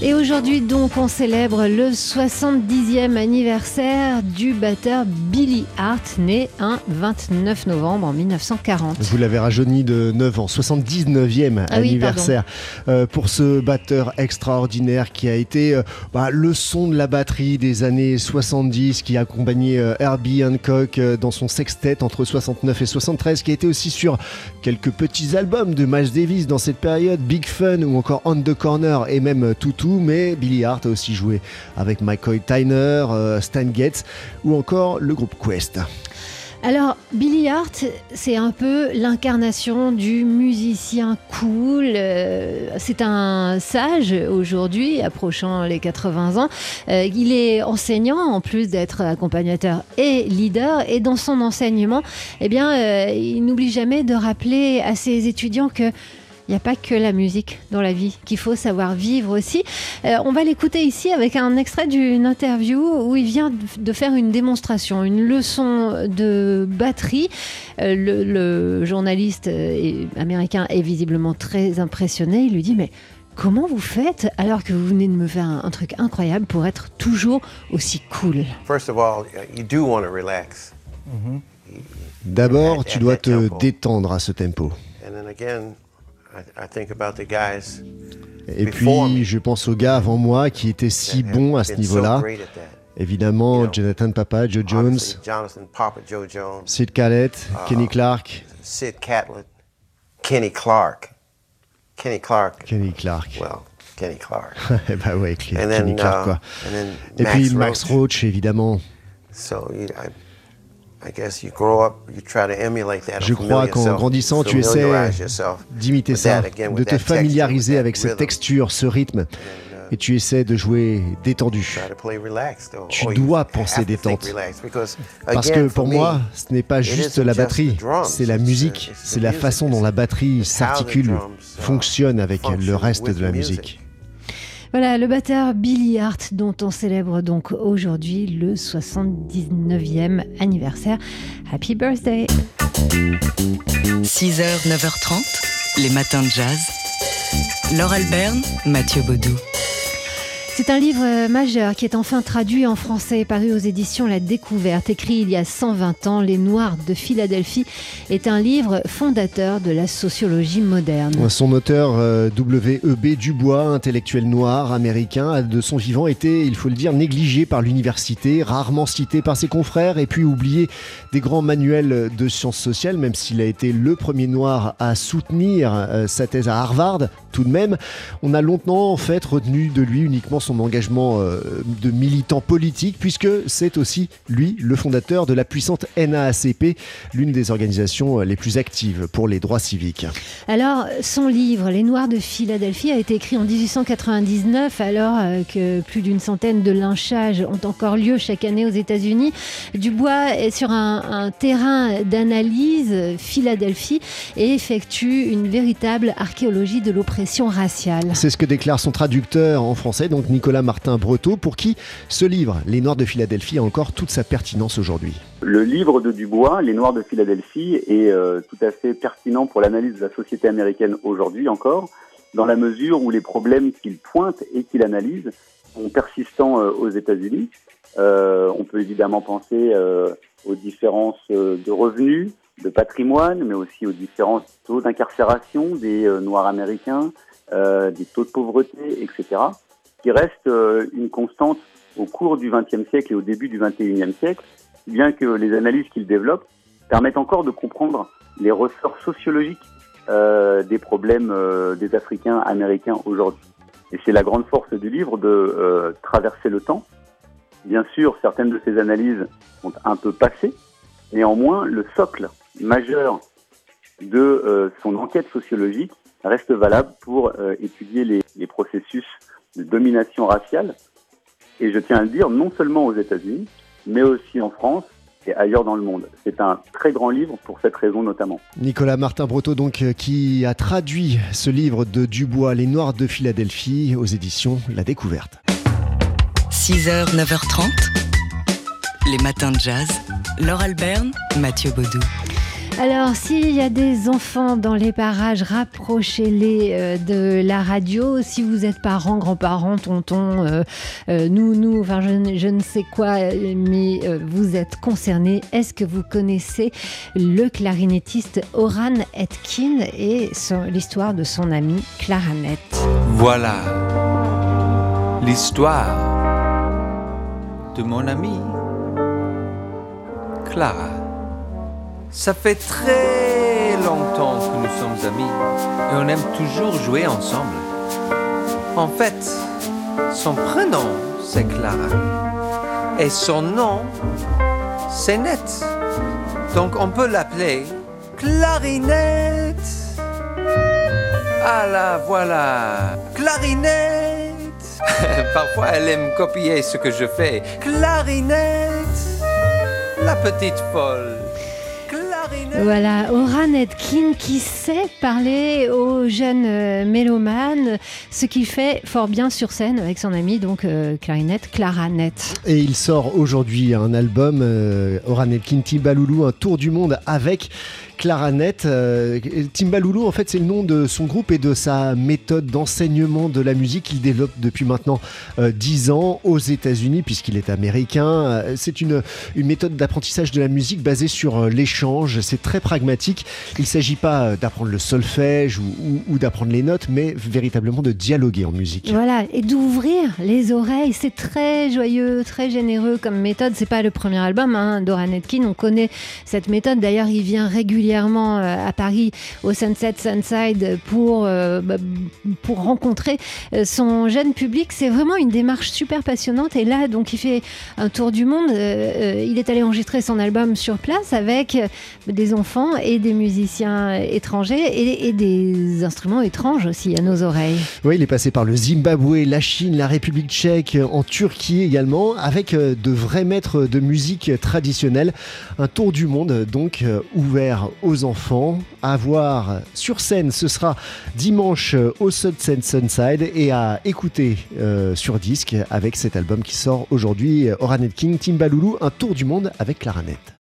Et aujourd'hui donc on célèbre le 70e anniversaire du batteur Billy Hart, né un 29 novembre en 1940. Vous l'avez rajeuni de 9 ans, 79e Ah oui, anniversaire euh, pour ce batteur extraordinaire qui a été euh, bah, le son de la batterie des années 70, qui a accompagné euh, Herbie Hancock dans son sextet entre 69 et 73, qui a été aussi sur quelques petits albums de Miles Davis dans cette période, Big Fun ou encore On the Corner et même euh, Mais Billy Hart a aussi joué avec McCoy Tyner, euh, Stan Getz ou encore le groupe Quest. Alors Billy Hart c'est un peu l'incarnation du musicien cool. euh, c'est un sage aujourd'hui approchant les 80 ans. Euh, il est enseignant en plus d'être accompagnateur et leader et dans son enseignement eh bien il n'oublie jamais de rappeler à ses étudiants que il n'y a pas que la musique dans la vie, qu'il faut savoir vivre aussi. Euh, on va l'écouter ici avec un extrait d'une interview où il vient de faire une démonstration, une leçon de batterie. Euh, le, le journaliste euh, américain est visiblement très impressionné. Il lui dit mais comment vous faites alors que vous venez de me faire un, un truc incroyable pour être toujours aussi cool? First of all, you do want to relax. D'abord, tu dois te détendre à ce tempo. And then again, I, I think about the guys Et puis, je pense aux gars avant moi qui étaient si bons à ce niveau-là. Évidemment, Jonathan Papa, Joe Jones, Sid Catlett, Ah. Kenny Clark. Sid Catlett, Kenny Clark. Kenny Clark. Kenny Clark. Well, Kenny Clark. Eh bah ouais, Kenny And then, Clark, uh, quoi. and then Et Max puis Max Roach. Évidemment. So you, I, Je crois qu'en grandissant, tu essaies d'imiter ça, de te familiariser avec cette texture, ce rythme. Uh, Et tu essaies de jouer détendu. try to play relaxed, or- Tu dois have penser détente. Parce que for pour me, moi, ce n'est pas juste la just batterie, c'est la musique, c'est la façon dont la batterie s'articule, uh, fonctionne avec le reste de la musique. Voilà, le batteur Billy Hart, dont on célèbre donc aujourd'hui le 79e anniversaire. Happy birthday 6h, 9h30, les matins de jazz. Laure Alberne, Mathieu Baudou. C'est un livre euh, majeur qui est enfin traduit en français et paru aux éditions La Découverte. Écrit il y a 120 ans, Les Noirs de Philadelphie est un livre fondateur de la sociologie moderne. Son auteur, euh, W.E.B. Dubois, intellectuel noir américain, a de son vivant été, il faut le dire, négligé par l'université, rarement cité par ses confrères, et puis oublié des grands manuels de sciences sociales, même s'il a été le premier noir à soutenir euh, sa thèse à Harvard. Tout de même, on a longtemps en fait retenu de lui uniquement son engagement euh, de militant politique, puisque c'est aussi lui le fondateur de la puissante NAACP, l'une des organisations euh, les plus actives pour les droits civiques. Alors, son livre, Les Noirs de Philadelphie, a été écrit en 1899, alors euh, que plus d'une centaine de lynchages ont encore lieu chaque année aux États-Unis. Dubois est sur un, un terrain d'analyse, Philadelphie, et effectue une véritable archéologie de l'oppression raciale. C'est ce que déclare son traducteur en français, donc Nicolas Martin Breteau, pour qui ce livre, Les Noirs de Philadelphie, a encore toute sa pertinence aujourd'hui. Le livre de Dubois, Les Noirs de Philadelphie, est euh, tout à fait pertinent pour l'analyse de la société américaine aujourd'hui encore, dans la mesure où les problèmes qu'il pointe et qu'il analyse sont persistants euh, aux États-Unis. Euh, on peut évidemment penser aux différences de revenus, de patrimoine, mais aussi aux différents taux d'incarcération des Noirs américains, des taux de pauvreté, etc., qui restent euh, une constante au cours du XXe siècle et au début du XXIe siècle, si bien que les analyses qu'il développe permettent encore de comprendre les ressorts sociologiques euh, des problèmes euh, des Africains américains aujourd'hui. Et c'est la grande force du livre de traverser le temps. Bien sûr, certaines de ces analyses sont un peu passées, néanmoins, le socle majeur de son enquête sociologique reste valable pour étudier les processus de domination raciale. Et je tiens à le dire, non seulement aux États-Unis, mais aussi en France et ailleurs dans le monde. C'est un très grand livre pour cette raison notamment. Nicolas Martin Breteau, donc, euh, qui a traduit ce livre de Dubois, Les Noirs de Philadelphie, aux éditions La Découverte. 6h, 9h30, les matins de jazz. Laure Alberne, Mathieu Baudou. Alors, s'il y a des enfants dans les parages, rapprochez-les euh, de la radio. Si vous êtes parents, grands-parents, tontons, euh, euh, nous, nous, enfin, je, ne- sais quoi, mais vous êtes concernés. Est-ce que vous connaissez le clarinettiste Oran Etkin et l'histoire de son amie Claranet Voilà l'histoire de mon amie Clara. Ça fait très longtemps que nous sommes amis et on aime toujours jouer ensemble. En fait, son prénom c'est Clara et son nom c'est Net. Donc on peut l'appeler Clarinette. Ah là, voilà. Clarinette. Parfois, elle aime copier ce que je fais. Clarinette. La petite folle. Voilà, Oran Etkin qui sait parler aux jeunes euh, mélomanes, ce qu'il fait fort bien sur scène avec son amie, donc euh, clarinette, Clara Net. Et il sort aujourd'hui un album, euh, Oran Timbalulu, un tour du monde avec Claranet. Euh, Timbalulu, en fait, c'est le nom de son groupe et de sa méthode d'enseignement de la musique qu'il développe depuis maintenant euh, 10 ans aux États-Unis, puisqu'il est américain. Euh, C'est une, méthode d'apprentissage de la musique basée sur euh, l'échange. C'est très pragmatique. Il ne s'agit pas euh, d'apprendre le solfège ou, d'apprendre les notes, mais véritablement de dialoguer en musique. Voilà, et d'ouvrir les oreilles, c'est très joyeux, très généreux comme méthode. C'est pas le premier album hein, d'Oran on connaît cette méthode. D'ailleurs, il vient régulièrement euh, à Paris au Sunset Sunside pour, euh, bah, pour rencontrer euh, son jeune public. C'est vraiment une démarche super passionnante. Et là, donc, il fait un tour du monde. Il est allé enregistrer son album sur place avec des enfants et des musiciens étrangers et, des instruments étranges aussi à nos oreilles. Oui, il est passé par le Zimbabwe, la Chine, la République tchèque, en Turquie également, avec de vrais maîtres de musique traditionnelle. Un tour du monde, donc, ouvert aux enfants. À voir sur scène, ce sera dimanche au Sunset Sunside et à écouter euh, sur disque avec cet album qui sort aujourd'hui, euh, Oranet King, Timbalulu, un tour du monde avec Claranet.